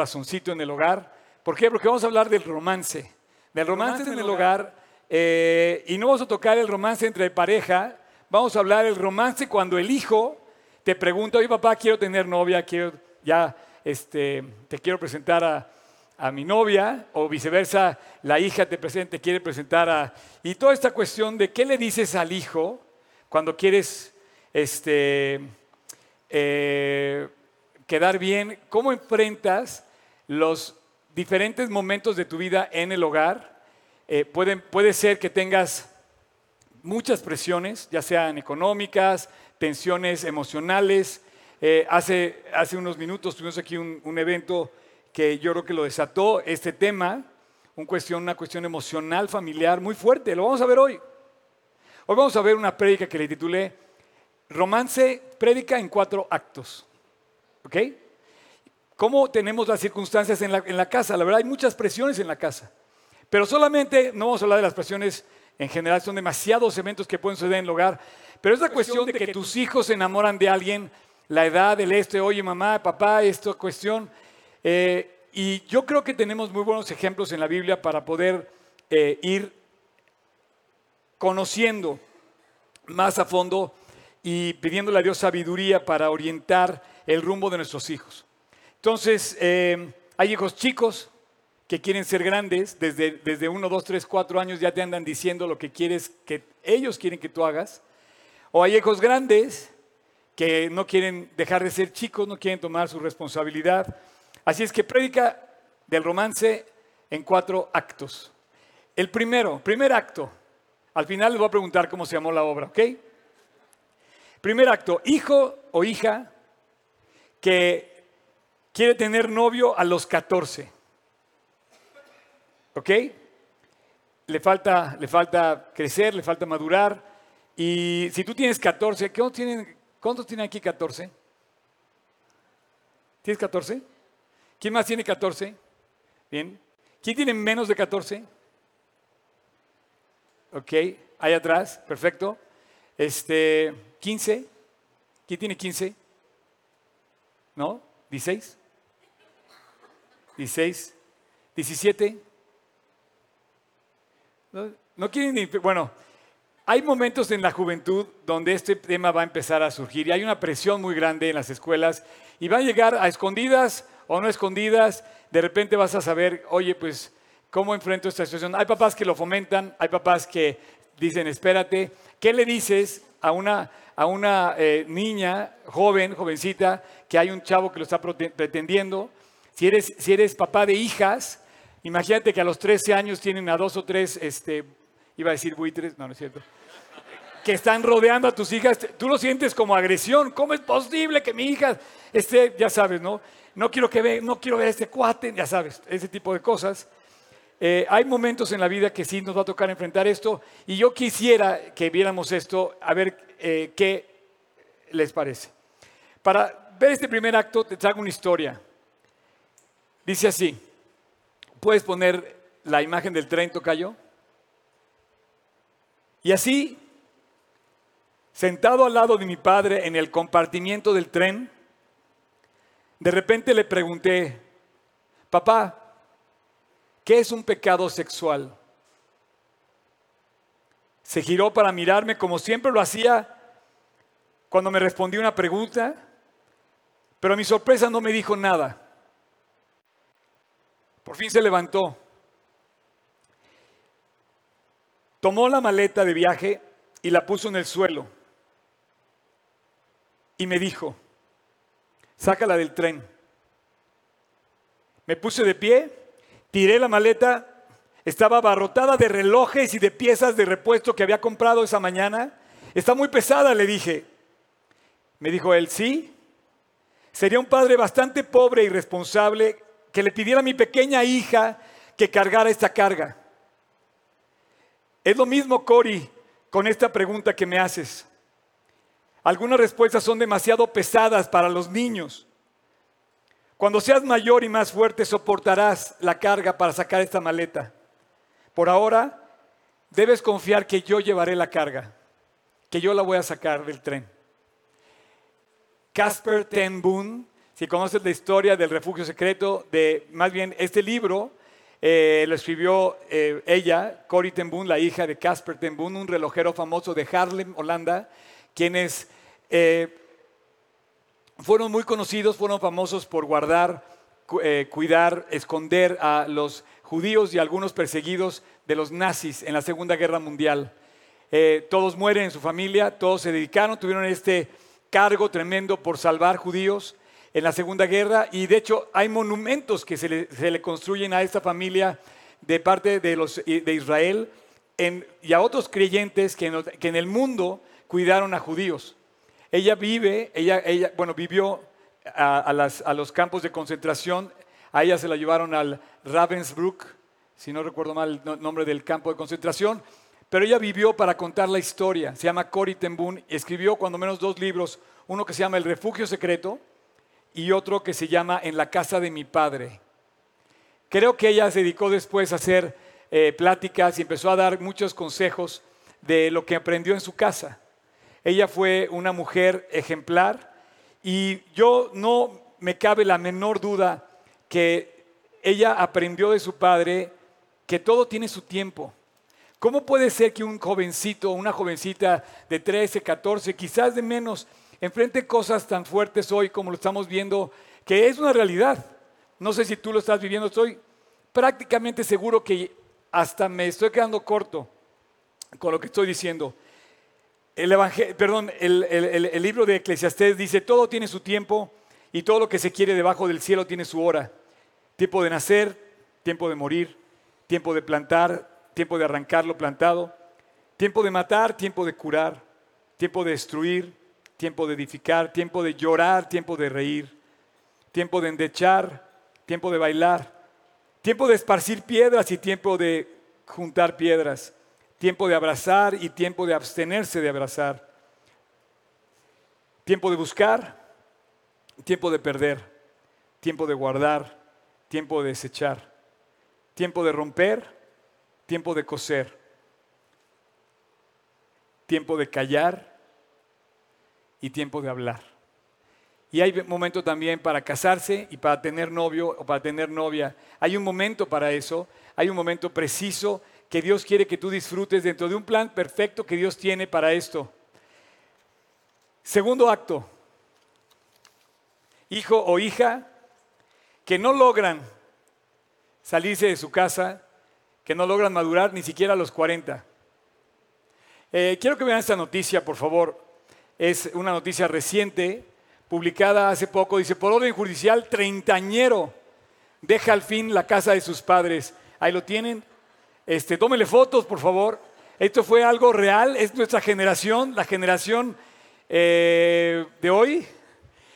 corazoncito en el hogar. ¿Por qué? Porque vamos a hablar del romance. Del romance, en el hogar. eh, y no vamos a tocar el romance entre pareja. Vamos a hablar del romance cuando el hijo te pregunta, oye papá, quiero tener novia, quiero ya, este, te quiero presentar a, a mi novia, o viceversa, la hija te, presenta, te quiere presentar a... Y toda esta cuestión de qué le dices al hijo cuando quieres este, eh, quedar bien, cómo enfrentas los diferentes momentos de tu vida en el hogar. Eh, pueden- puede ser que tengas muchas presiones, ya sean económicas, tensiones emocionales. Eh, hace, hace unos minutos tuvimos aquí un, un evento que yo creo que lo desató este tema, una cuestión emocional, familiar muy fuerte. Lo vamos a ver hoy. Hoy vamos a ver una prédica que le titulé Romance, prédica en cuatro actos. ¿Ok? ¿Cómo tenemos las circunstancias en la, en la casa? La verdad, hay muchas presiones en la casa. Pero solamente, no vamos a hablar de las presiones en general, son demasiados eventos que pueden suceder en el hogar. Pero es la cuestión de que tus hijos se enamoran de alguien, la edad, el este, oye mamá, papá, esta cuestión. Eh, y yo creo que tenemos muy buenos ejemplos en la Biblia para poder eh, ir conociendo más a fondo y pidiéndole a Dios sabiduría para orientar el rumbo de nuestros hijos. Entonces, eh, hay hijos chicos que quieren ser grandes, desde, desde uno, dos, tres, cuatro años ya te andan diciendo lo que quieres, que ellos quieren que tú hagas. O hay hijos grandes que no quieren dejar de ser chicos, no quieren tomar su responsabilidad. Así es que predica del romance en cuatro actos. El primero, primer acto. Al final les voy a preguntar cómo se llamó la obra, ¿ok? Primer acto, hijo o hija que quiere tener novio a los 14. ¿Ok? Le falta, le falta crecer, le falta madurar. Y si tú tienes 14, ¿cuántos tienen, cuántos tienen aquí 14? ¿Tienes 14? ¿Quién más tiene 14? Bien. ¿Quién tiene menos de 14? Ok, ahí atrás, perfecto. Este, 15. ¿Quién tiene 15? ¿No? ¿16? ¿16? ¿17? No, quieren ni... Bueno, hay momentos en la juventud donde este tema va a empezar a surgir y hay una presión muy grande en las escuelas y va a llegar a escondidas o no escondidas. De repente vas a saber, oye, pues, ¿cómo enfrento esta situación? Hay papás que lo fomentan, hay papás que dicen, espérate, ¿qué le dices a una, a una eh, niña joven, jovencita, que hay un chavo que lo está pretendiendo? Si eres, si eres papá de hijas, imagínate que a los 13 años tienen a dos o tres, este, iba a decir buitres, no, no es cierto, que están rodeando a tus hijas, tú lo sientes como agresión. ¿Cómo es posible que mi hija esté, ya sabes, no? No quiero que ve, no quiero ver a este cuate, ya sabes, ese tipo de cosas. Eh, hay momentos en la vida que sí nos va a tocar enfrentar esto y yo quisiera que viéramos esto, a ver eh, qué les parece. Para ver este primer acto te traigo una historia. Dice así, ¿puedes poner la imagen del tren, Tocayo? Y así, sentado al lado de mi padre en el compartimiento del tren, de repente le pregunté, papá, ¿qué es un pecado sexual? Se giró para mirarme como siempre lo hacía cuando me respondí una pregunta, pero a mi sorpresa no me dijo nada. Por fin se levantó. Tomó la maleta de viaje y la puso en el suelo. Y me dijo, sácala del tren. Me puse de pie, tiré la maleta, estaba abarrotada de relojes y de piezas de repuesto que había comprado esa mañana. Está muy pesada, le dije. Me dijo él, sí. Sería un padre bastante pobre y responsable que le pidiera a mi pequeña hija que cargara esta carga. Es lo mismo, Cory, con esta pregunta que me haces. Algunas respuestas son demasiado pesadas para los niños. Cuando seas mayor y más fuerte, soportarás la carga para sacar esta maleta. Por ahora, debes confiar que yo llevaré la carga, que yo la voy a sacar del tren. Casper Ten Boom, Si conoces la historia del refugio secreto, de más bien este libro eh, lo escribió eh, ella, Corrie ten la hija de Casper ten un relojero famoso de Harlem, Holanda, quienes eh, fueron muy conocidos, fueron famosos por guardar, cuidar, esconder a los judíos y algunos perseguidos de los nazis en la Segunda Guerra Mundial. todos mueren en su familia, todos se dedicaron, tuvieron este cargo tremendo por salvar judíos en la Segunda Guerra y de hecho hay monumentos que se le, construyen a esta familia de parte de, los, de Israel y a otros creyentes que en, el mundo cuidaron a judíos. Ella vive, ella, ella bueno, vivió a, los campos de concentración, a ella se la llevaron al Ravensbrück, si no recuerdo mal el nombre del campo de concentración, pero ella vivió para contar la historia. Se llama Cory ten Boom, escribió cuando menos dos libros, uno que se llama El refugio secreto, y otro que se llama En la casa de mi padre. Creo que ella se dedicó después a hacer eh, pláticas y empezó a dar muchos consejos de lo que aprendió en su casa. Ella fue una mujer ejemplar y yo no me cabe la menor duda que ella aprendió de su padre que todo tiene su tiempo. ¿Cómo puede ser que un jovencito, una jovencita de 13, 14, quizás de menos, enfrente cosas tan fuertes hoy como lo estamos viendo, que es una realidad. No sé si tú lo estás viviendo, estoy prácticamente seguro que hasta me estoy quedando corto con lo que estoy diciendo. El, perdón, el, libro de Eclesiastés dice, todo tiene su tiempo y todo lo que se quiere debajo del cielo tiene su hora. Tiempo de nacer, tiempo de morir, tiempo de plantar, tiempo de arrancar lo plantado, tiempo de matar, tiempo de curar, tiempo de destruir, tiempo de edificar, tiempo de llorar, tiempo de reír, tiempo de endechar, tiempo de bailar, tiempo de esparcir piedras y tiempo de juntar piedras, tiempo de abrazar y tiempo de abstenerse de abrazar, tiempo de buscar, tiempo de perder, tiempo de guardar, tiempo de desechar, tiempo de romper, tiempo de coser, tiempo de callar y tiempo de hablar. Y hay momento también para casarse y para tener novio o para tener novia. Hay un momento para eso, hay un momento preciso que Dios quiere que tú disfrutes dentro de un plan perfecto que Dios tiene para esto. Segundo acto, hijo o hija que no logran salirse de su casa, que no logran madurar ni siquiera a los 40. Eh, quiero que vean esta noticia, por favor es una noticia reciente, publicada hace poco, dice, por orden judicial, treintañero deja al fin la casa de sus padres. Ahí lo tienen. Este, fotos, por favor. Esto fue algo real, es nuestra generación, la generación eh, de hoy.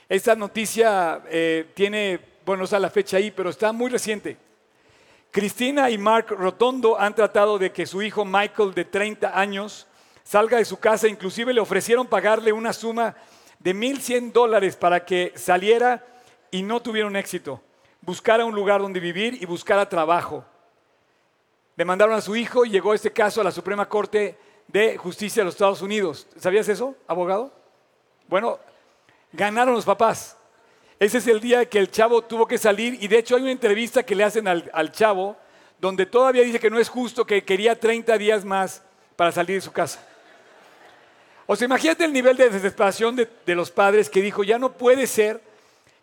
Esta noticia eh, tiene, bueno, no está la fecha ahí, pero está muy reciente. Cristina y Mark Rotondo han tratado de que su hijo Michael, de 30 años, salga de su casa. Inclusive le ofrecieron pagarle una suma de 1.100 dólares para que saliera y no tuvieron éxito. Buscara un lugar donde vivir y buscara trabajo. Demandaron a su hijo y llegó este caso a la Suprema Corte de Justicia de los Estados Unidos. ¿Sabías eso, abogado? Bueno, ganaron los papás. Ese es el día que el chavo tuvo que salir y de hecho hay una entrevista que le hacen al, al chavo donde todavía dice que no es justo, que quería 30 días más para salir de su casa. O sea, imagínate el nivel de desesperación de, los padres que dijo, ya no puede ser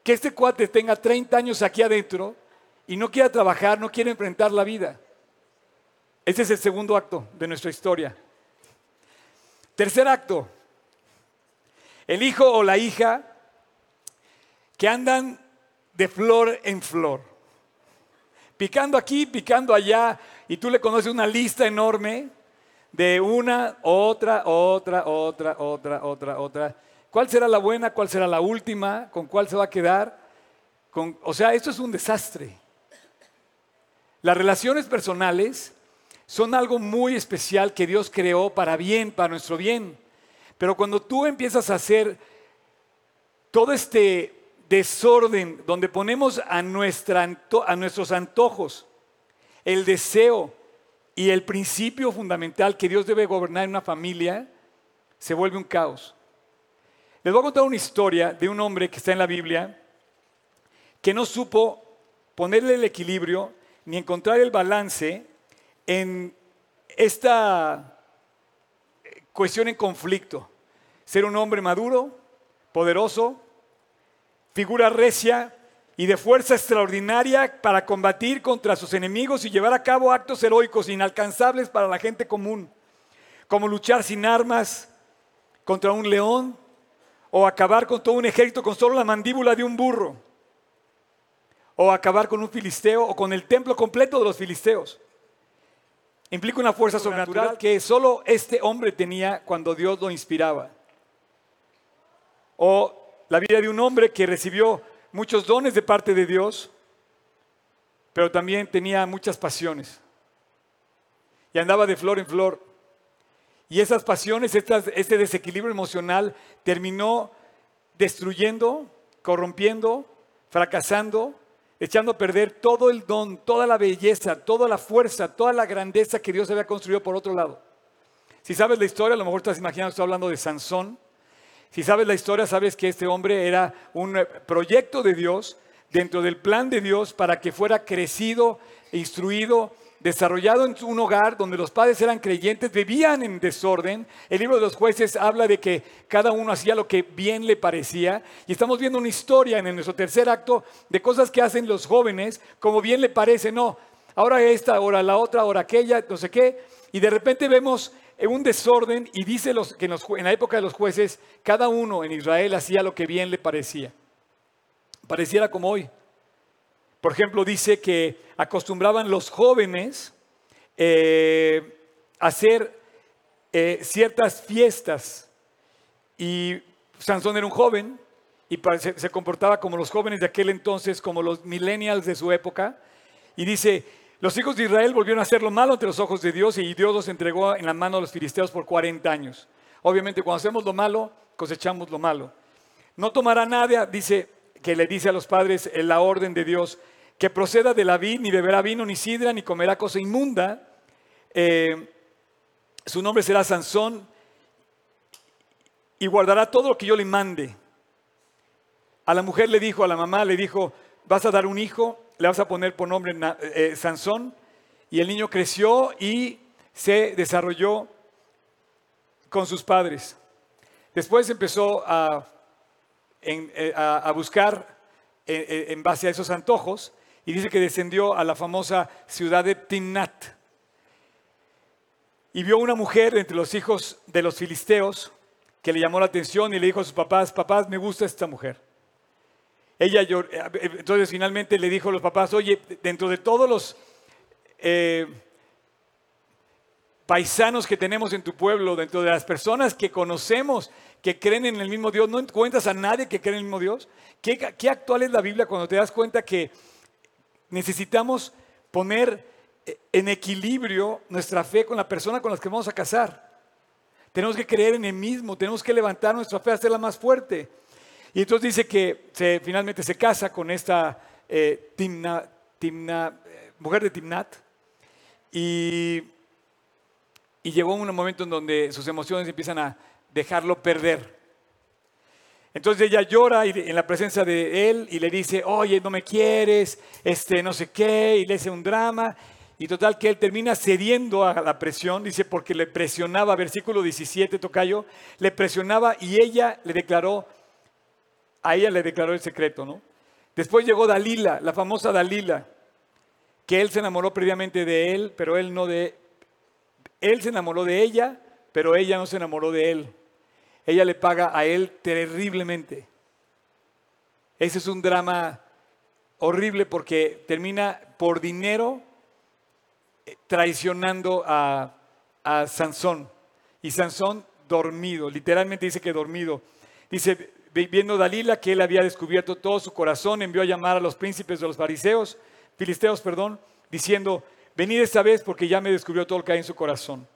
que este cuate tenga 30 años aquí adentro y no quiera trabajar, no quiera enfrentar la vida. Ese es el segundo acto de nuestra historia. Tercer acto, el hijo o la hija que andan de flor en flor, picando aquí, picando allá, y tú le conoces una lista enorme de una, otra, otra, otra, otra, otra, otra. ¿Cuál será la buena? ¿Cuál será la última? ¿Con cuál se va a quedar? o sea, esto es un desastre. Las relaciones personales son algo muy especial que Dios creó para bien, para nuestro bien. Pero cuando tú empiezas a hacer todo este desorden donde ponemos a, nuestra, a nuestros antojos, el deseo, y el principio fundamental que Dios debe gobernar en una familia se vuelve un caos. Les voy a contar una historia de un hombre que está en la Biblia, que no supo ponerle el equilibrio ni encontrar el balance en esta cuestión en conflicto. Ser un hombre maduro, poderoso, figura recia y de fuerza extraordinaria para combatir contra sus enemigos y llevar a cabo actos heroicos inalcanzables para la gente común, como luchar sin armas contra un león o acabar con todo un ejército con solo la mandíbula de un burro, o acabar con un filisteo o con el templo completo de los filisteos. Implica una fuerza sobrenatural que solo este hombre tenía cuando Dios lo inspiraba. O la vida de un hombre que recibió muchos dones de parte de Dios, pero también tenía muchas pasiones. Y andaba de flor en flor. Y esas pasiones, este desequilibrio emocional terminó destruyendo, corrompiendo, fracasando, echando a perder todo el don, toda la belleza, toda la fuerza, toda la grandeza que Dios había construido por otro lado. Si sabes la historia, a lo mejor estás imaginando, estoy hablando de Sansón. Si sabes la historia, sabes que este hombre era un proyecto de Dios dentro del plan de Dios para que fuera crecido, instruido desarrollado en un hogar donde los padres eran creyentes, vivían en desorden. El libro de los jueces habla de que cada uno hacía lo que bien le parecía. Y estamos viendo una historia en nuestro tercer acto de cosas que hacen los jóvenes como bien le parece. No, ahora esta, ahora la otra, ahora aquella, no sé qué. Y de repente vemos un desorden y dice los, que en, la época de los jueces, cada uno en Israel hacía lo que bien le parecía. Pareciera como hoy. Por ejemplo, dice que acostumbraban los jóvenes eh, a hacer eh, ciertas fiestas. Y Sansón era un joven y se, comportaba como los jóvenes de aquel entonces, como los millennials de su época. Y dice, los hijos de Israel volvieron a hacer lo malo ante los ojos de Dios y Dios los entregó en la mano a los filisteos por 40 años. Obviamente cuando hacemos lo malo, cosechamos lo malo. No tomará nada, dice, que le dice a los padres en la orden de Dios, que proceda de la vid, ni beberá vino, ni sidra, ni comerá cosa inmunda. Eh, su nombre será Sansón y guardará todo lo que yo le mande. A la mujer le dijo, a la mamá le dijo, vas a dar un hijo, le vas a poner por nombre eh, Sansón. Y el niño creció y se desarrolló con sus padres. Después empezó a, eh, buscar en base a esos antojos y dice que descendió a la famosa ciudad de Timnat. Y vio una mujer entre los hijos de los filisteos que le llamó la atención y le dijo a sus papás, papás, me gusta esta mujer. Ella entonces finalmente le dijo a los papás, oye, dentro de todos los eh, paisanos que tenemos en tu pueblo, dentro de las personas que conocemos que creen en el mismo Dios, ¿no encuentras a nadie que cree en el mismo Dios? ¿Qué, qué actual es la Biblia cuando te das cuenta que necesitamos poner eh, en equilibrio nuestra fe con la persona con la que vamos a casar. Tenemos que creer en el mismo, tenemos que levantar nuestra fe, hacerla más fuerte. Y entonces dice que se, finalmente se casa con esta eh, timna, timna, eh, mujer de Timnat y, y llegó un momento en donde sus emociones empiezan a dejarlo perder. Entonces ella llora en la presencia de él y le dice, oye, no me quieres, este, no sé qué, y le hace un drama. Y total que él termina cediendo a la presión, dice, porque le presionaba, versículo 17, tocayo, le presionaba y ella le declaró, a ella le declaró el secreto, ¿no? Después llegó Dalila, la famosa Dalila, que él se enamoró previamente de él, pero él no de... Él se enamoró de ella, pero ella no se enamoró de él ella le paga a él terriblemente. Ese es un drama horrible porque termina por dinero eh, traicionando a, Sansón. Y Sansón dormido, literalmente dice que dormido. Dice, viendo Dalila que él había descubierto todo su corazón, envió a llamar a los príncipes de los fariseos, filisteos, perdón, diciendo, venid esta vez porque ya me descubrió todo lo que hay en su corazón.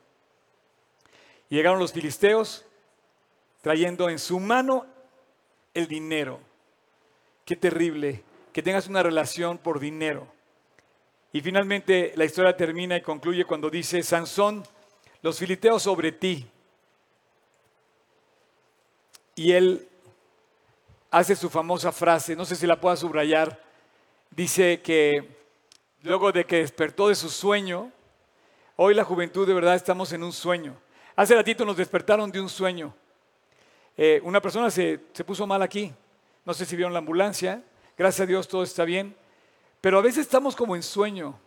Llegaron los filisteos trayendo en su mano el dinero. Qué terrible que tengas una relación por dinero. Y finalmente la historia termina y concluye cuando dice, Sansón, los filiteos sobre ti. Y él hace su famosa frase, no sé si la pueda subrayar, dice que luego de que despertó de su sueño, hoy la juventud de verdad estamos en un sueño. Hace ratito nos despertaron de un sueño. Eh, una persona se, se puso mal aquí, no sé si vieron la ambulancia, gracias a Dios todo está bien, pero a veces estamos como en sueño.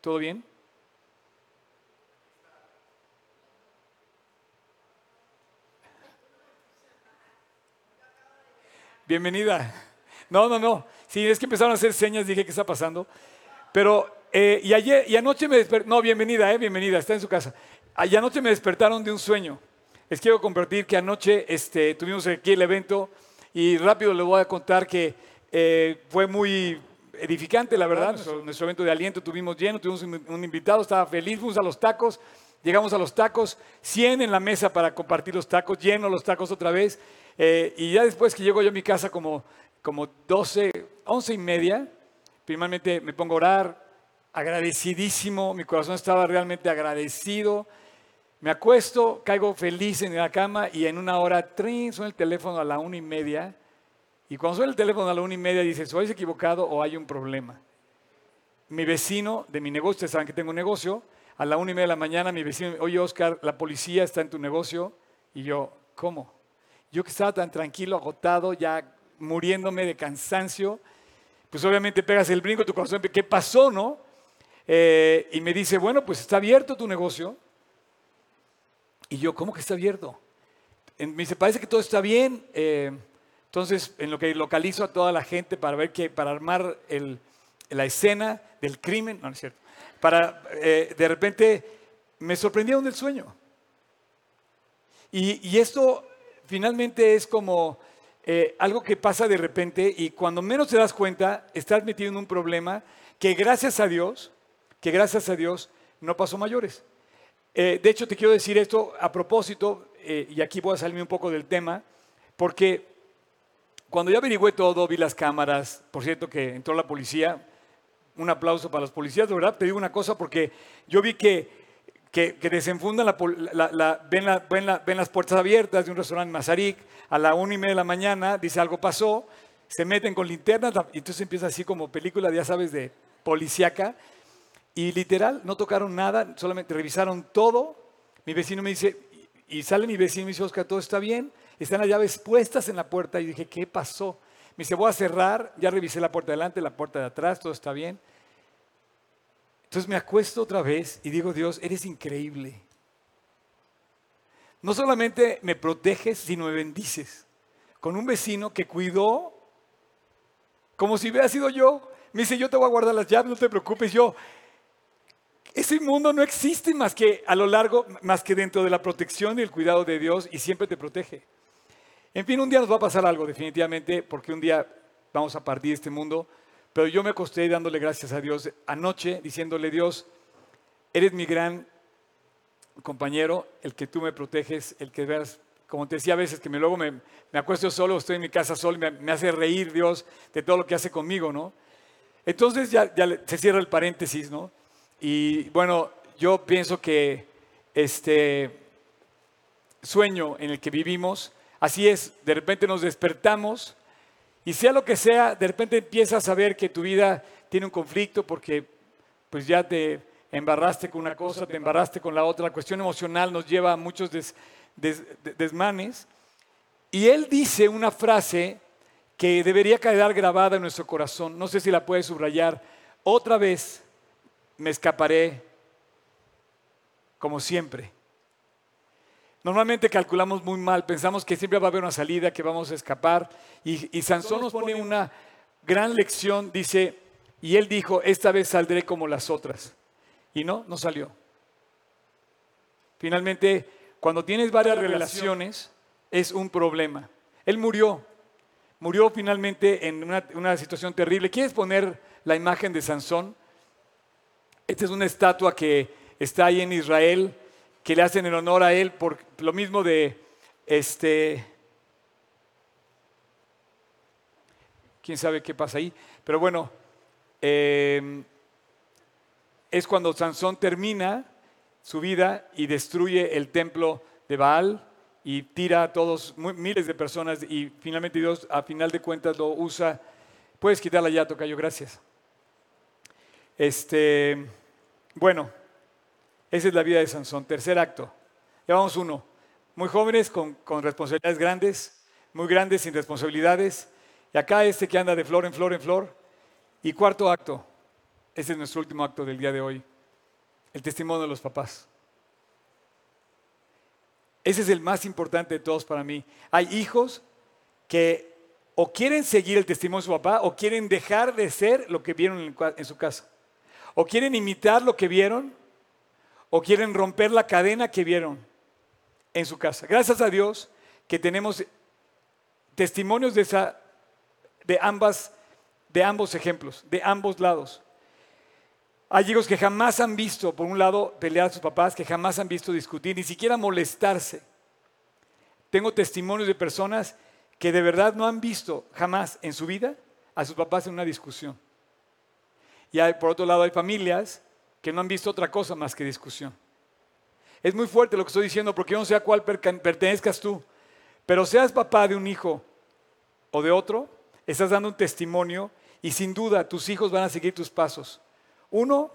¿Todo bien? Bienvenida. No, no, no. Sí, es que empezaron a hacer señas, dije, ¿qué está pasando? Pero, eh, y ayer, y anoche me despertaron, no, bienvenida, eh, bienvenida, está en su casa. Y anoche me despertaron de un sueño. Les quiero compartir que anoche este, tuvimos aquí el evento y rápido les voy a contar que eh, fue muy edificante, la verdad. Nuestro, evento de aliento tuvimos lleno, tuvimos un, invitado, estaba feliz, fuimos a los tacos, llegamos a los tacos, 100 en la mesa para compartir los tacos, lleno los tacos otra vez. Eh, y ya después que llego yo a mi casa como, como 12, 11 y media, primeramente me pongo a orar, agradecidísimo, mi corazón estaba realmente agradecido. Me acuesto, caigo feliz en la cama y en una hora, trin, suena el teléfono a la una y media. Y cuando suena el teléfono a la una y media, dices, o equivocado o hay un problema. Mi vecino de mi negocio, ustedes saben que tengo un negocio, a la una y media de la mañana mi vecino, oye Oscar, la policía está en tu negocio. Y yo, ¿cómo? Yo que estaba tan tranquilo, agotado, ya muriéndome de cansancio, pues obviamente pegas el brinco, tu corazón, ¿qué pasó, no? Eh, y me dice, bueno, pues está abierto tu negocio. Y yo, ¿cómo que está abierto? Me dice, parece que todo está bien. Eh, entonces, en lo que localizo a toda la gente para ver que, para armar la escena del crimen, no, no es cierto, para, eh, de repente, me sorprendieron del sueño. Y, esto finalmente es como eh, algo que pasa de repente y cuando menos te das cuenta, estás metido en un problema que gracias a Dios, que gracias a Dios no pasó mayores. Eh, de hecho, te quiero decir esto a propósito, y aquí voy a salirme un poco del tema, porque cuando yo averigüé todo, vi las cámaras, por cierto que entró la policía, un aplauso para los policías, de verdad, te digo una cosa, porque yo vi que que, desenfundan, la, ven, las puertas abiertas de un restaurante Mazarik, a la una y media de la mañana, dice algo pasó, se meten con linternas, y entonces empieza así como película, ya sabes, de policíaca, y literal, no tocaron nada, solamente revisaron todo. Mi vecino me dice, y sale mi vecino y me dice, Oscar, todo está bien, están las llaves puestas en la puerta, y dije, ¿qué pasó? Me dice, voy a cerrar, ya revisé la puerta de adelante, la puerta de atrás, todo está bien. Entonces me acuesto otra vez y digo, Dios, eres increíble. No solamente me proteges, sino me bendices. Con un vecino que cuidó como si hubiera sido yo. Me dice, yo te voy a guardar las llaves, no te preocupes. Yo, ese mundo no existe más que a lo largo, más que dentro de la protección y el cuidado de Dios y siempre te protege. En fin, un día nos va a pasar algo definitivamente, porque un día vamos a partir de este mundo. Pero yo me acosté dándole gracias a Dios anoche, diciéndole, Dios, eres mi gran compañero, el que tú me proteges, el que veas, como te decía a veces, que me, luego me, acuesto solo, estoy en mi casa solo, y me, hace reír Dios de todo lo que hace conmigo, ¿no? Entonces ya, se cierra el paréntesis, ¿no? Y bueno, yo pienso que este sueño en el que vivimos, así es, de repente nos despertamos y sea lo que sea, de repente empiezas a ver que tu vida tiene un conflicto porque pues ya te embarraste con una cosa, te embarraste con la otra. La cuestión emocional nos lleva a muchos desmanes. Y él dice una frase que debería quedar grabada en nuestro corazón. No sé si la puedes subrayar. Otra vez me escaparé como siempre. Normalmente calculamos muy mal, pensamos que siempre va a haber una salida, que vamos a escapar. Y, Sansón nos pone una gran lección, dice, y él dijo, esta vez saldré como las otras. Y no, no salió. Finalmente, cuando tienes varias relaciones, es un problema. Él murió, murió finalmente en una, una situación terrible. ¿Quieres poner la imagen de Sansón? Esta es una estatua que está ahí en Israel que le hacen el honor a él por lo mismo de este quién sabe qué pasa ahí, pero bueno, em, es cuando Sansón termina su vida y destruye el templo de Baal y tira a todos, miles de personas y finalmente Dios a final de cuentas lo usa. Puedes quitarla ya, Tocayo, gracias. Este, bueno, esa es la vida de Sansón. Tercer acto. Ya vamos uno. Muy jóvenes con, con responsabilidades grandes, muy grandes sin responsabilidades. Y acá este que anda de flor en flor en flor. Y cuarto acto. Ese es nuestro último acto del día de hoy. El testimonio de los papás. Ese es el más importante de todos para mí. Hay hijos que o quieren seguir el testimonio de su papá o quieren dejar de ser lo que vieron en su casa. O quieren imitar lo que vieron o quieren romper la cadena que vieron en su casa. Gracias a Dios que tenemos testimonios de, esa, de, ambas, de ambos ejemplos, de ambos lados. Hay hijos que jamás han visto, por un lado, pelear a sus papás, que jamás han visto discutir, ni siquiera molestarse. Tengo testimonios de personas que de verdad no han visto jamás en su vida a sus papás en una discusión. Y por otro lado hay familias que no han visto otra cosa más que discusión. Es muy fuerte lo que estoy diciendo porque yo no sé a cuál pertenezcas tú, pero seas papá de un hijo o de otro, estás dando un testimonio y sin duda tus hijos van a seguir tus pasos. Uno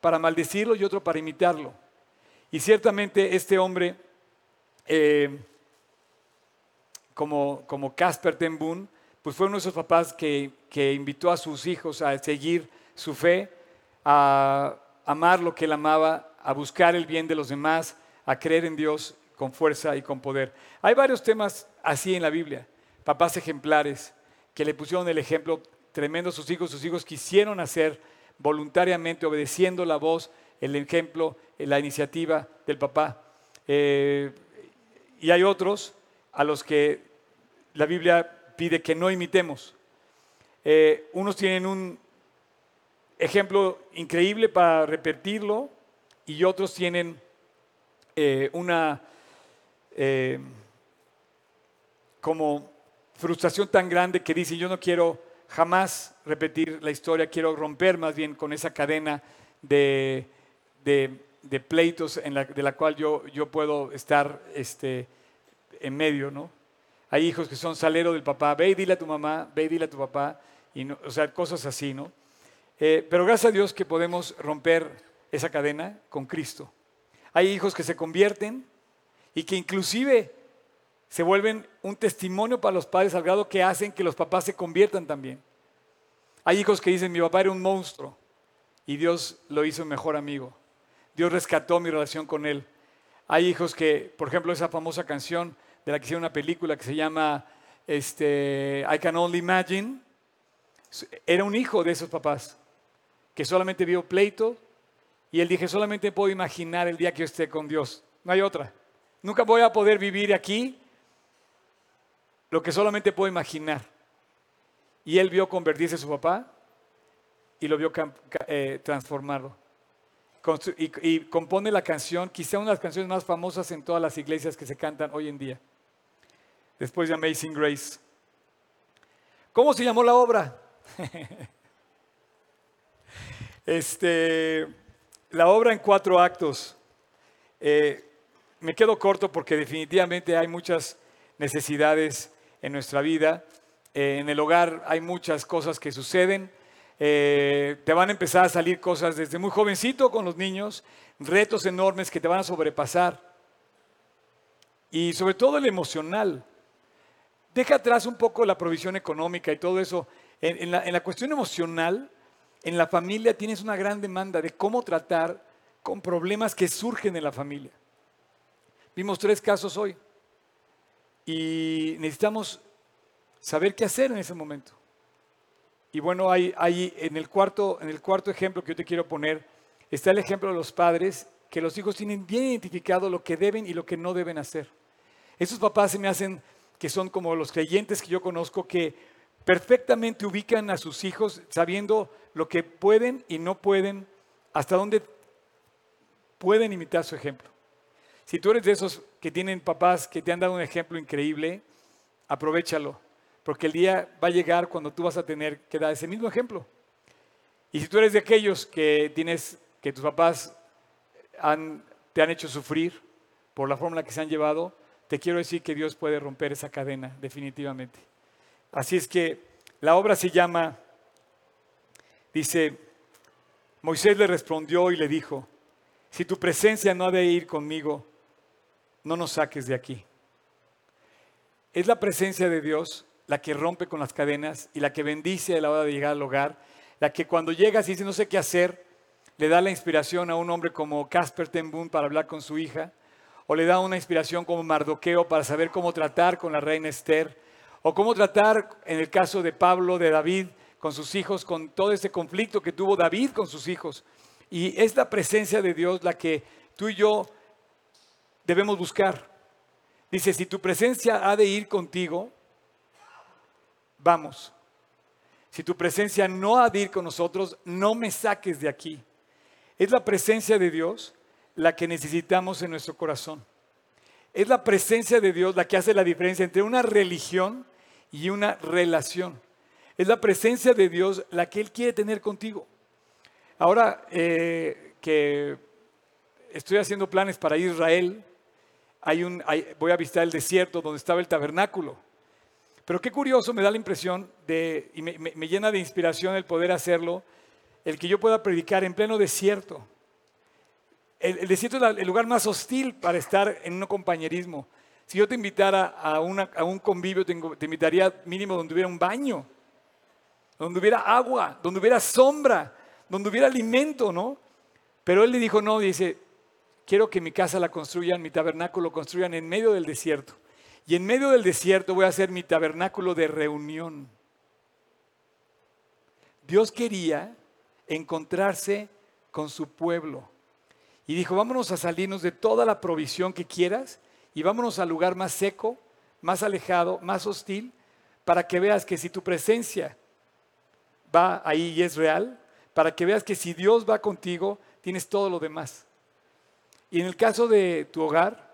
para maldecirlo y otro para imitarlo. Y ciertamente este hombre, eh, como, como Casper Ten Boom, pues fue uno de esos papás que, que invitó a sus hijos a seguir su fe, a amar lo que él amaba, a buscar el bien de los demás, a creer en Dios con fuerza y con poder. Hay varios temas así en la Biblia, papás ejemplares que le pusieron el ejemplo tremendo a sus hijos, sus hijos quisieron hacer voluntariamente obedeciendo la voz, el ejemplo, la iniciativa del papá. Eh, y hay otros a los que la Biblia pide que no imitemos. Eh, unos tienen un ejemplo increíble para repetirlo y otros tienen eh, una como frustración tan grande que dicen yo no quiero jamás repetir la historia, quiero romper más bien con esa cadena de, pleitos en la, de la cual yo, yo puedo estar este, en medio, ¿no? Hay hijos que son salero del papá, ve y dile a tu mamá, ve y dile a tu papá, y o sea, cosas así, ¿no? Eh, pero gracias a Dios que podemos romper esa cadena con Cristo. Hay hijos que se convierten y que inclusive se vuelven un testimonio para los padres al grado que hacen que los papás se conviertan también. Hay hijos que dicen, mi papá era un monstruo y Dios lo hizo mejor amigo. Dios rescató mi relación con él. Hay hijos que, por ejemplo, esa famosa canción de la que hicieron una película que se llama este, I Can Only Imagine, era un hijo de esos papás que solamente vio pleito y él dije, solamente puedo imaginar el día que esté con Dios. No hay otra. Nunca voy a poder vivir aquí lo que solamente puedo imaginar. Y él vio convertirse su papá y lo vio eh, transformarlo. Y, compone la canción, quizá una de las canciones más famosas en todas las iglesias que se cantan hoy en día, después de Amazing Grace. ¿Cómo se llamó la obra? este, la obra en cuatro actos. Eh, me quedo corto porque definitivamente hay muchas necesidades en nuestra vida. Eh, en el hogar hay muchas cosas que suceden. Eh, te van a empezar a salir cosas desde muy jovencito con los niños, retos enormes que te van a sobrepasar. Y sobre todo el emocional. Deja atrás un poco la provisión económica y todo eso. En, la, en la cuestión emocional, en la familia tienes una gran demanda de cómo tratar con problemas que surgen en la familia. Vimos tres casos hoy. Y necesitamos saber qué hacer en ese momento. Y bueno, hay, en, el cuarto, en el cuarto ejemplo que yo te quiero poner, está el ejemplo de los padres, que los hijos tienen bien identificado lo que deben y lo que no deben hacer. Esos papás se me hacen que son como los creyentes que yo conozco, que perfectamente ubican a sus hijos sabiendo lo que pueden y no pueden, hasta dónde pueden imitar su ejemplo. Si tú eres de esos que tienen papás que te han dado un ejemplo increíble, aprovechalo, porque el día va a llegar cuando tú vas a tener que dar ese mismo ejemplo. Y si tú eres de aquellos que tienes, que tus papás te han hecho sufrir por la forma en la que se han llevado, te quiero decir que Dios puede romper esa cadena, definitivamente. Así es que la obra se llama, dice, Moisés le respondió y le dijo, si tu presencia no ha de ir conmigo, no nos saques de aquí. Es la presencia de Dios la que rompe con las cadenas y la que bendice a la hora de llegar al hogar, la que cuando llegas y dice no sé qué hacer, le da la inspiración a un hombre como Casper Ten para hablar con su hija, o le da una inspiración como Mardoqueo para saber cómo tratar con la reina Esther, o cómo tratar en el caso de Pablo, de David, con sus hijos, con todo ese conflicto que tuvo David con sus hijos. Y es la presencia de Dios la que tú y yo debemos buscar. Dice, si tu presencia ha de ir contigo, vamos. Si tu presencia no ha de ir con nosotros, no me saques de aquí. Es la presencia de Dios la que necesitamos en nuestro corazón. Es la presencia de Dios la que hace la diferencia entre una religión y una relación. Es la presencia de Dios la que Él quiere tener contigo. Ahora eh, que estoy haciendo planes para Israel, voy a visitar el desierto donde estaba el tabernáculo. Pero qué curioso, me da la impresión de, y me, llena de inspiración el poder hacerlo, el que yo pueda predicar en pleno desierto. El, desierto es el lugar más hostil para estar en un compañerismo. Si yo te invitara a, a un convivio, te, invitaría mínimo donde hubiera un baño, donde hubiera agua, donde hubiera sombra, donde hubiera alimento, ¿no? Pero él le dijo, no, dice, quiero que mi casa la construyan, mi tabernáculo lo construyan en medio del desierto. Y en medio del desierto voy a hacer mi tabernáculo de reunión. Dios quería encontrarse con su pueblo. Y dijo, vámonos a salirnos de toda la provisión que quieras y vámonos al lugar más seco, más alejado, más hostil, para que veas que si tu presencia va ahí y es real, para que veas que si Dios va contigo, tienes todo lo demás. Y en el caso de tu hogar,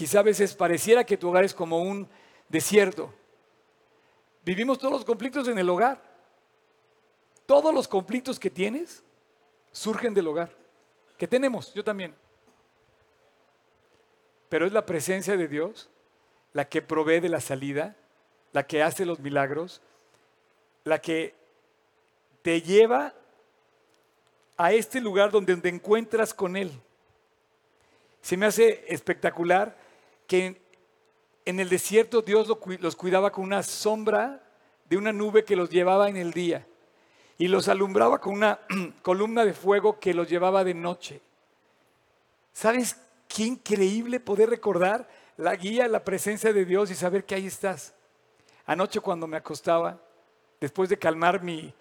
Quizá a veces pareciera que tu hogar es como un desierto. Vivimos todos los conflictos en el hogar. Todos los conflictos que tienes surgen del hogar. Que tenemos, yo también. Pero es la presencia de Dios la que provee de la salida, la que hace los milagros, la que te lleva a este lugar donde te encuentras con Él. Se me hace espectacular que en el desierto Dios los cuidaba con una sombra de una nube que los llevaba en el día y los alumbraba con una columna de fuego que los llevaba de noche. ¿Sabes qué increíble poder recordar la guía, la presencia de Dios y saber que ahí estás? Anoche cuando me acostaba, después de calmar mi,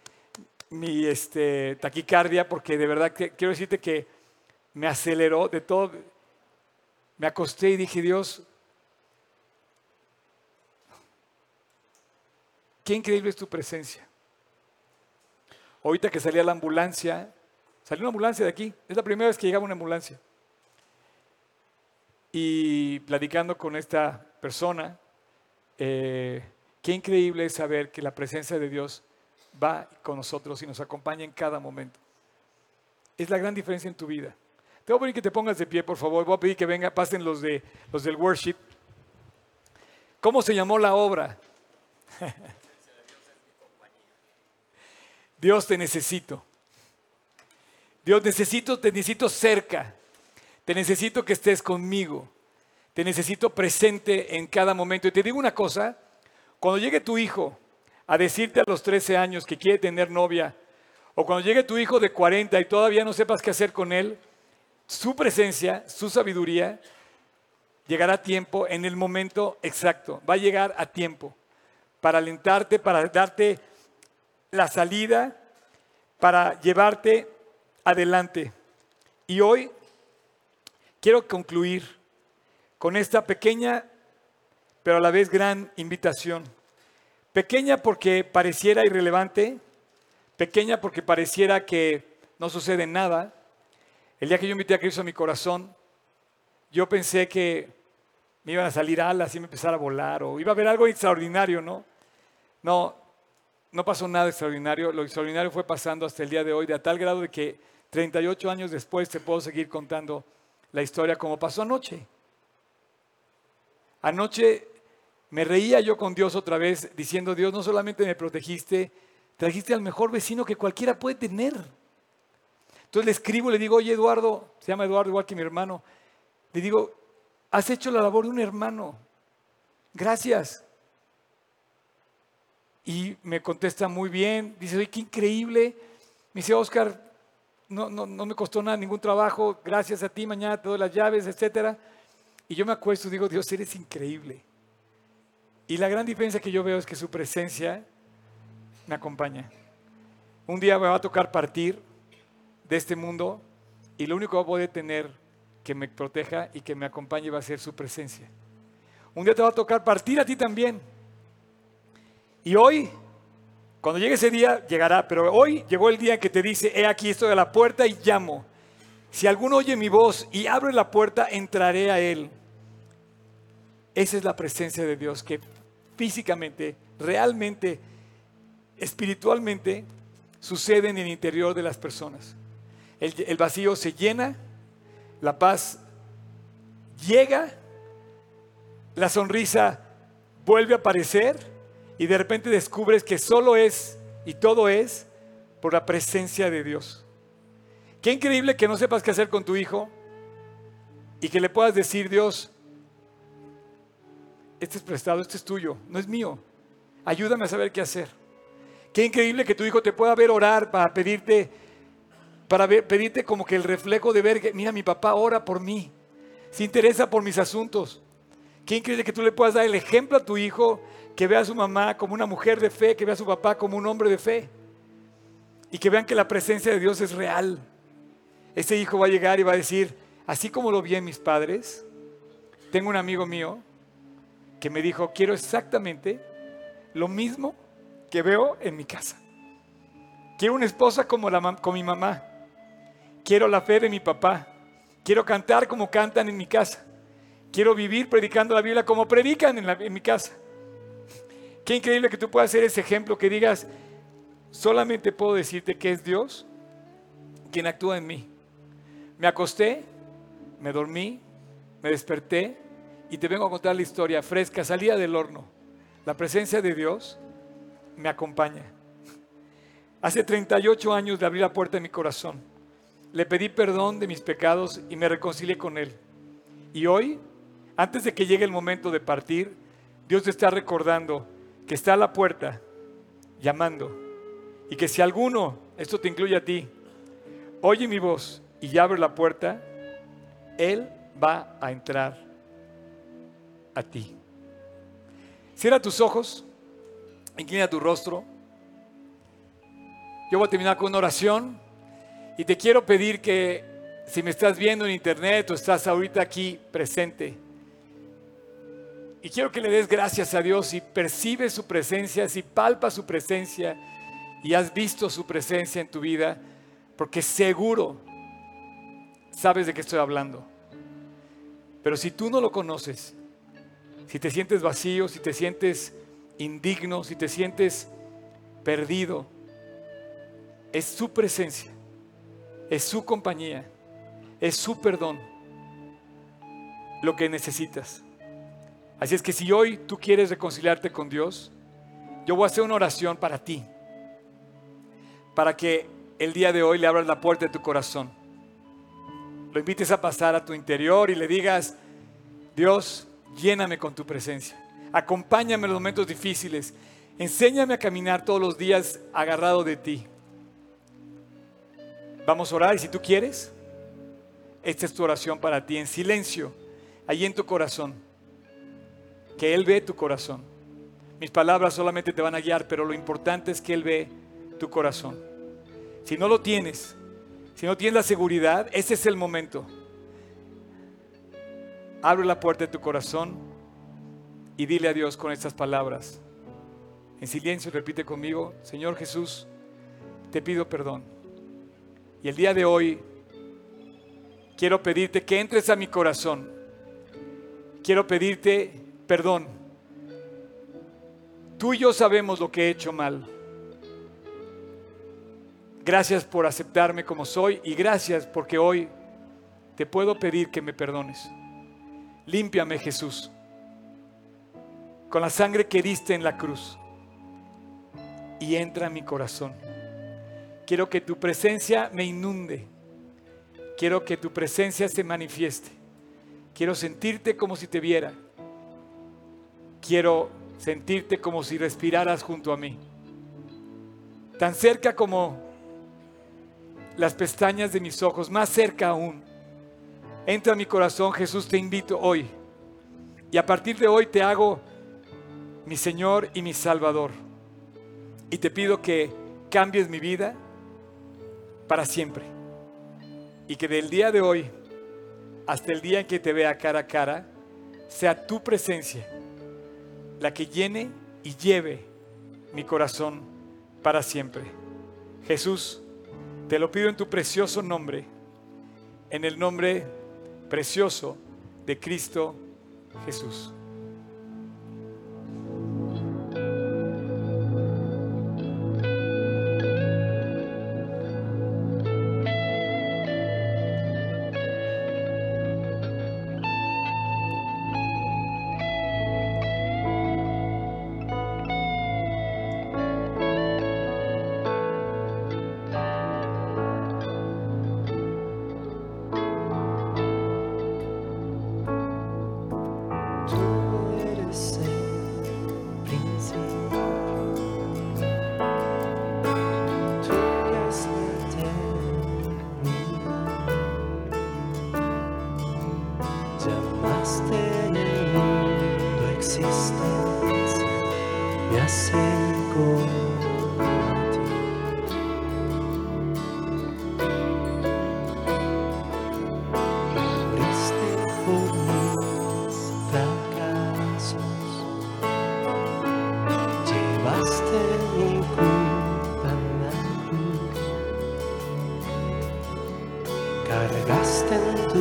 este, taquicardia, porque de verdad que, quiero decirte que me aceleró de todo, me acosté y dije, Dios, qué increíble es tu presencia. Ahorita que salía la ambulancia, salió una ambulancia de aquí, es la primera vez que llegaba una ambulancia. Y platicando con esta persona, eh, qué increíble es saber que la presencia de Dios va con nosotros y nos acompaña en cada momento. Es la gran diferencia en tu vida. Te voy a pedir que te pongas de pie, por favor. Voy a pedir que venga, pasen los, de, los del worship. ¿Cómo se llamó la obra? Dios te necesito. Dios necesito, te necesito cerca. Te necesito que estés conmigo. Te necesito presente en cada momento. Y te digo una cosa, cuando llegue tu hijo a decirte a los 13 años que quiere tener novia, o cuando llegue tu hijo de 40 y todavía no sepas qué hacer con él, su presencia, su sabiduría, llegará a tiempo en el momento exacto. Va a llegar a tiempo para alentarte, para darte la salida, para llevarte adelante. Y hoy quiero concluir con esta pequeña, pero a la vez gran invitación. Pequeña porque pareciera irrelevante, pequeña porque pareciera que no sucede nada, el día que yo invité a Cristo a mi corazón, yo pensé que me iban a salir alas y me empezar a volar o iba a haber algo extraordinario, ¿no? No, no pasó nada extraordinario. Lo extraordinario fue pasando hasta el día de hoy, de tal grado de que 38 años después te puedo seguir contando la historia como pasó anoche. Anoche me reía yo con Dios otra vez diciendo, Dios, no solamente me protegiste, trajiste al mejor vecino que cualquiera puede tener. Entonces le escribo, le digo, oye Eduardo, se llama Eduardo igual que mi hermano, le digo, has hecho la labor de un hermano, gracias. Y me contesta muy bien, dice, oye, qué increíble. Me dice, Oscar, no, no, no me costó nada, ningún trabajo, gracias a ti, mañana te doy las llaves, etc. Y yo me acuesto y digo, Dios, eres increíble. Y la gran diferencia que yo veo es que su presencia me acompaña. Un día me va a tocar partir de este mundo y lo único que voy a tener que me proteja y que me acompañe va a ser su presencia. Un día te va a tocar partir a ti también. Y hoy, cuando llegue ese día, llegará, pero hoy llegó el día en que te dice, he aquí estoy a la puerta y llamo. Si alguno oye mi voz y abre la puerta, entraré a él. Esa es la presencia de Dios que físicamente, realmente, espiritualmente, sucede en el interior de las personas. El, el vacío se llena, la paz llega, la sonrisa vuelve a aparecer y de repente descubres que solo es y todo es por la presencia de Dios. Qué increíble que no sepas qué hacer con tu hijo y que le puedas decir, Dios, este es prestado, este es tuyo, no es mío. Ayúdame a saber qué hacer. Qué increíble que tu hijo te pueda ver orar para pedirte, para pedirte como que el reflejo de ver que, mira, mi papá ora por mí, se interesa por mis asuntos. Qué increíble que tú le puedas dar el ejemplo a tu hijo, que vea a su mamá como una mujer de fe, que vea a su papá como un hombre de fe. Y que vean que la presencia de Dios es real. Ese hijo va a llegar y va a decir, así como lo vi en mis padres, tengo un amigo mío que me dijo, quiero exactamente lo mismo que veo en mi casa. Quiero una esposa como, la, mi mamá. Quiero la fe de mi papá. Quiero cantar como cantan en mi casa. Quiero vivir predicando la Biblia como predican en mi casa. Qué increíble que tú puedas hacer ese ejemplo, que digas, solamente puedo decirte que es Dios quien actúa en mí. Me acosté, me dormí, me desperté y te vengo a contar la historia fresca, salía del horno. La presencia de Dios me acompaña. Hace 38 años le abrí la puerta de mi corazón. Le pedí perdón de mis pecados y me reconcilié con Él. Y hoy, antes de que llegue el momento de partir, Dios te está recordando que está a la puerta llamando. Y que si alguno, esto te incluye a ti, oye mi voz y abre la puerta, Él va a entrar a ti. Cierra tus ojos, inclina tu rostro. Yo voy a terminar con una oración y te quiero pedir que si me estás viendo en internet o estás ahorita aquí presente, y quiero que le des gracias a Dios si percibes su presencia, si palpas su presencia y has visto su presencia en tu vida, porque seguro sabes de qué estoy hablando. Pero si tú no lo conoces, si te sientes vacío, si te sientes indigno, si te sientes perdido, es su presencia, es su compañía, es su perdón lo que necesitas. Así es que si hoy tú quieres reconciliarte con Dios, yo voy a hacer una oración para ti, para que el día de hoy le abras la puerta de tu corazón, lo invites a pasar a tu interior y le digas, Dios, lléname con tu presencia. Acompáñame en los momentos difíciles. Enséñame a caminar todos los días agarrado de ti. Vamos a orar y si tú quieres, esta es tu oración para ti en silencio, ahí en tu corazón. Que Él ve tu corazón. Mis palabras solamente te van a guiar, pero lo importante es que Él ve tu corazón. Si no lo tienes, si no tienes la seguridad, ese es el momento. Abre la puerta de tu corazón y dile a Dios con estas palabras. En silencio repite conmigo, Señor Jesús, te pido perdón. Y el día de hoy quiero pedirte que entres a mi corazón. Quiero pedirte perdón. Tú y yo sabemos lo que he hecho mal. Gracias por aceptarme como soy y gracias porque hoy te puedo pedir que me perdones. Límpiame Jesús. con la sangre que diste en la cruz y entra en mi corazón. Quiero que tu presencia me inunde. Quiero que tu presencia se manifieste. Quiero sentirte como si te viera. Quiero sentirte como si respiraras junto a mí. Tan cerca como las pestañas de mis ojos, más cerca aún. Entra a mi corazón, Jesús, te invito hoy. Y a partir de hoy te hago mi Señor y mi Salvador. Y te pido que cambies mi vida para siempre. Y que del día de hoy hasta el día en que te vea cara a cara, sea tu presencia la que llene y lleve mi corazón para siempre. Jesús, te lo pido en tu precioso nombre, en el nombre precioso de Cristo Jesús.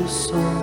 soul.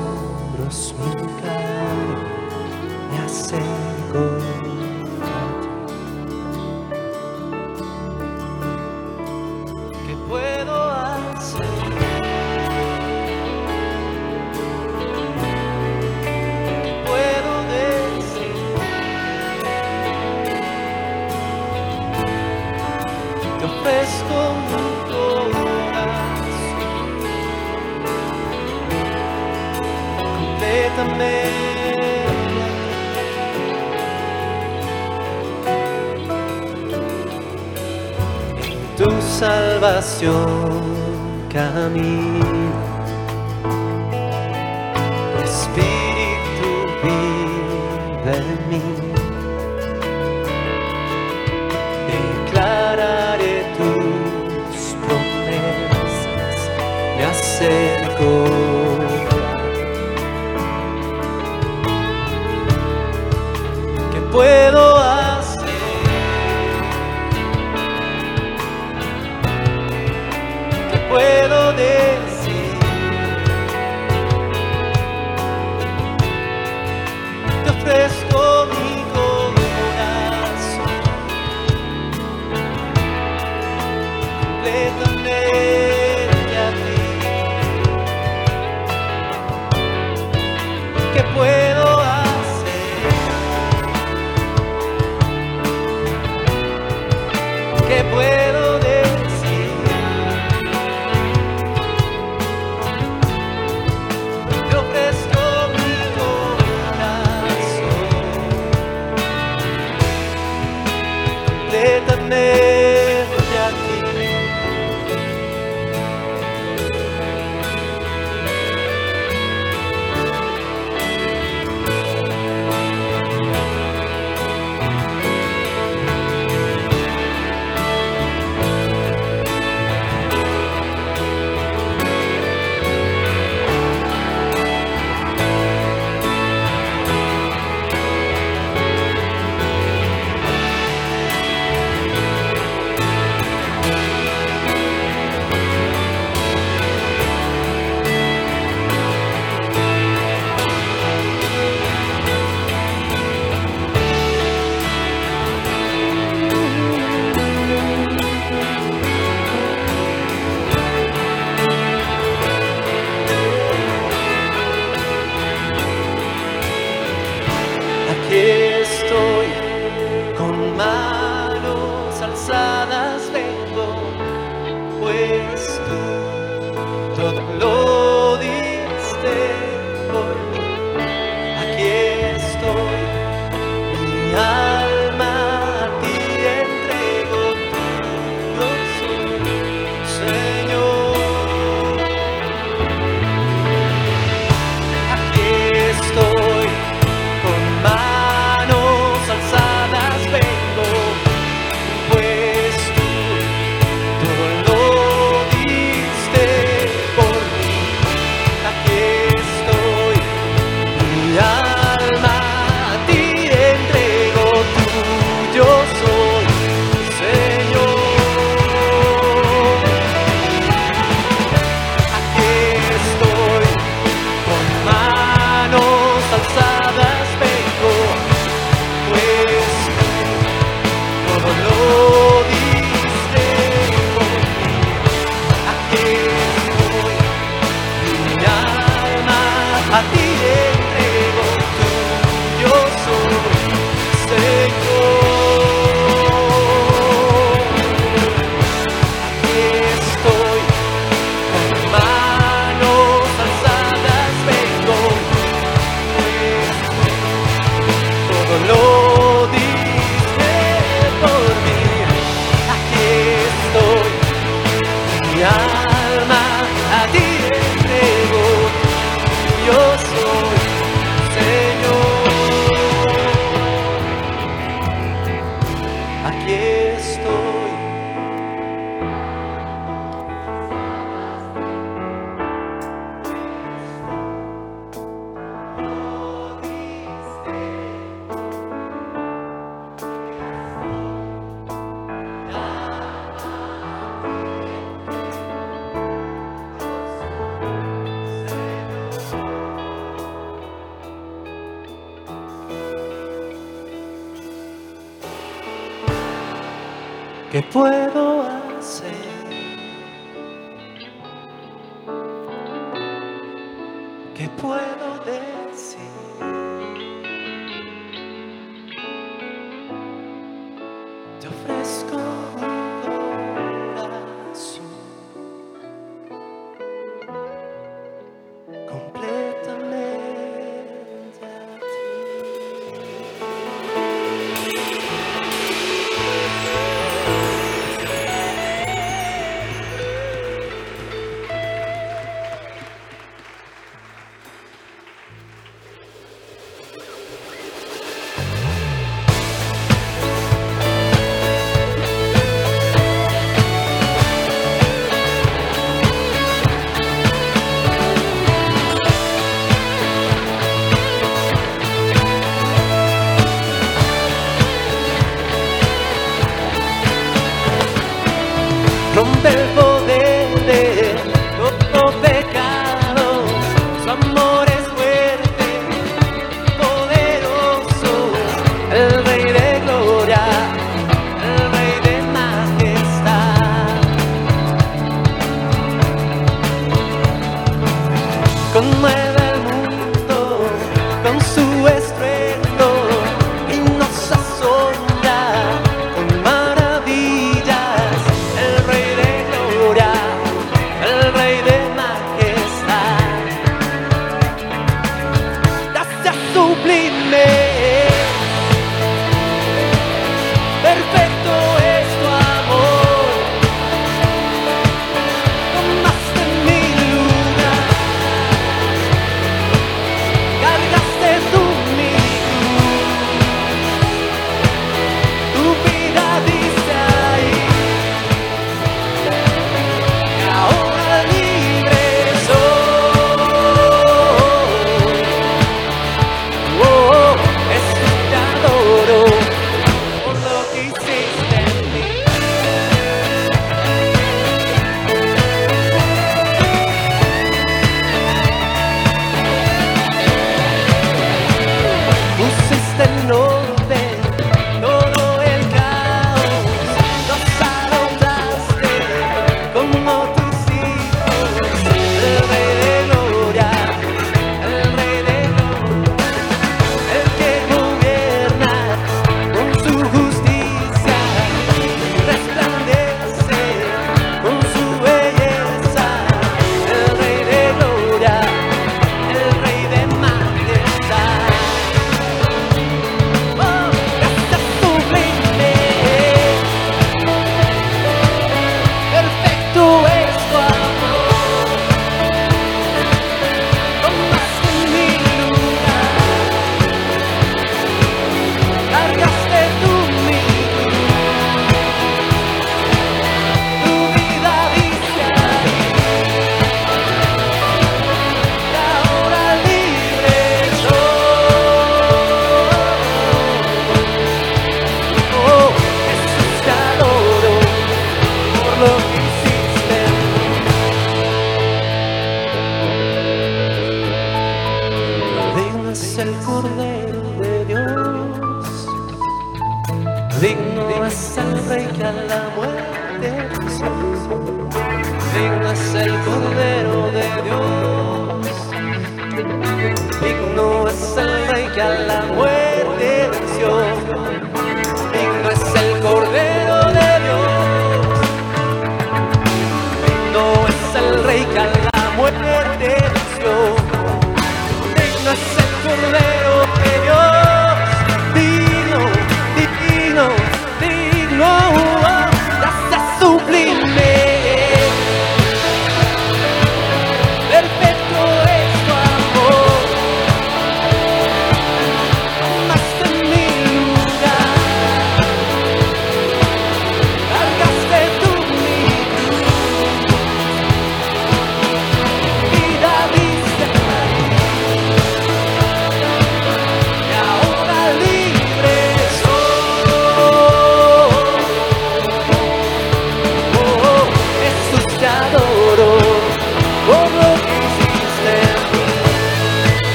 Tu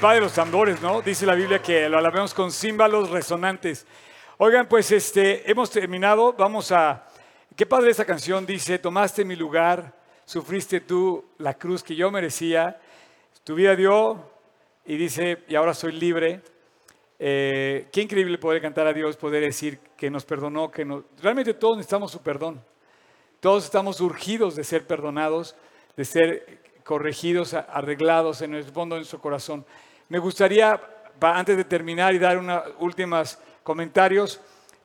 Padre los tambores, ¿no? Dice la Biblia que lo alabemos con címbalos resonantes. Oigan, pues este, hemos terminado. Vamos a. Qué padre esta canción. Dice: Tomaste mi lugar, sufriste tú la cruz que yo merecía. Tu vida dio y dice: Y ahora soy libre. Eh, qué increíble poder cantar a Dios, poder decir que nos perdonó, que realmente todos necesitamos su perdón. Todos estamos urgidos de ser perdonados, de ser corregidos, arreglados en el fondo de nuestro corazón. Me gustaría, antes de terminar y dar unos últimos comentarios,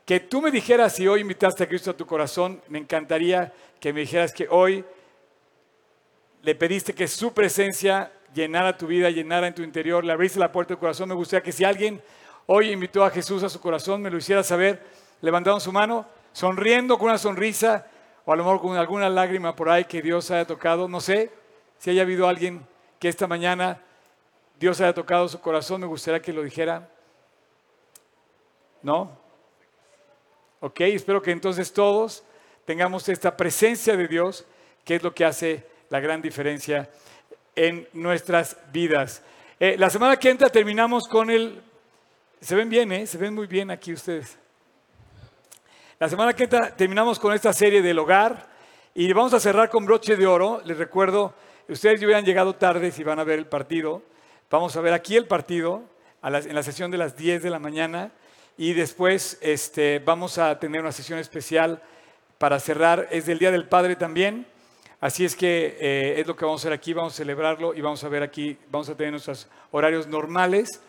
que tú me dijeras si hoy invitaste a Cristo a tu corazón, me encantaría que me dijeras que hoy le pediste que su presencia llenara tu vida, llenara en tu interior, le abriste la puerta del corazón. Me gustaría que si alguien hoy invitó a Jesús a su corazón, me lo hiciera saber, levantando su mano, sonriendo con una sonrisa, o a lo mejor con alguna lágrima por ahí que Dios haya tocado. No sé si haya habido alguien que esta mañana Dios haya tocado su corazón, me gustaría que lo dijera. ¿No? Ok, espero que entonces todos tengamos esta presencia de Dios, que es lo que hace la gran diferencia en nuestras vidas. Eh, la semana que entra terminamos con el... Se ven bien, ¿eh? Se ven muy bien aquí ustedes. La semana que entra terminamos con esta serie del hogar y vamos a cerrar con broche de oro. Les recuerdo, ustedes ya hubieran llegado tarde si van a ver el partido. Vamos a ver aquí el partido en la sesión de las 10 de la mañana y después este, vamos a tener una sesión especial para cerrar. Es del Día del Padre también. Así es que eh, es lo que vamos a hacer aquí, vamos a celebrarlo y vamos a ver aquí, vamos a tener nuestros horarios normales.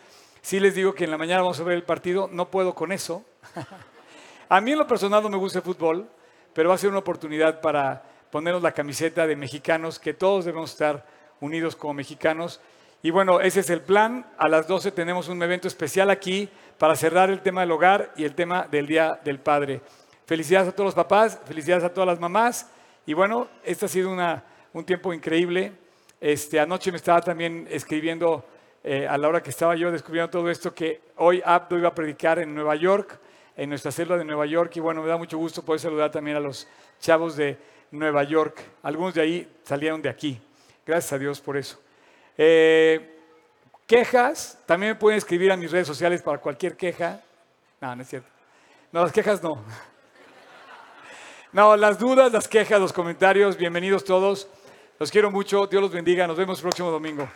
Sí les digo que en la mañana vamos a ver el partido, no puedo con eso. A mí en lo personal no me gusta el fútbol, pero va a ser una oportunidad para ponernos la camiseta de mexicanos, que todos debemos estar unidos como mexicanos. Y bueno, ese es el plan. A las 12 tenemos un evento especial aquí para cerrar el tema del hogar y el tema del Día del Padre. Felicidades a todos los papás, felicidades a todas las mamás. Y bueno, este ha sido una- un tiempo increíble. Este, anoche me estaba también escribiendo, eh, a la hora que estaba yo descubriendo todo esto, que hoy Abdo iba a predicar en Nueva York, en nuestra célula de Nueva York. Y bueno, me da mucho gusto poder saludar también a los chavos de Nueva York. Algunos de ahí salieron de aquí. Gracias a Dios por eso. Eh, quejas, también me pueden escribir a mis redes sociales para cualquier queja. No, no es cierto. No, las quejas no. No, las dudas, las quejas, los comentarios, bienvenidos todos. Los quiero mucho, Dios los bendiga, nos vemos el próximo domingo.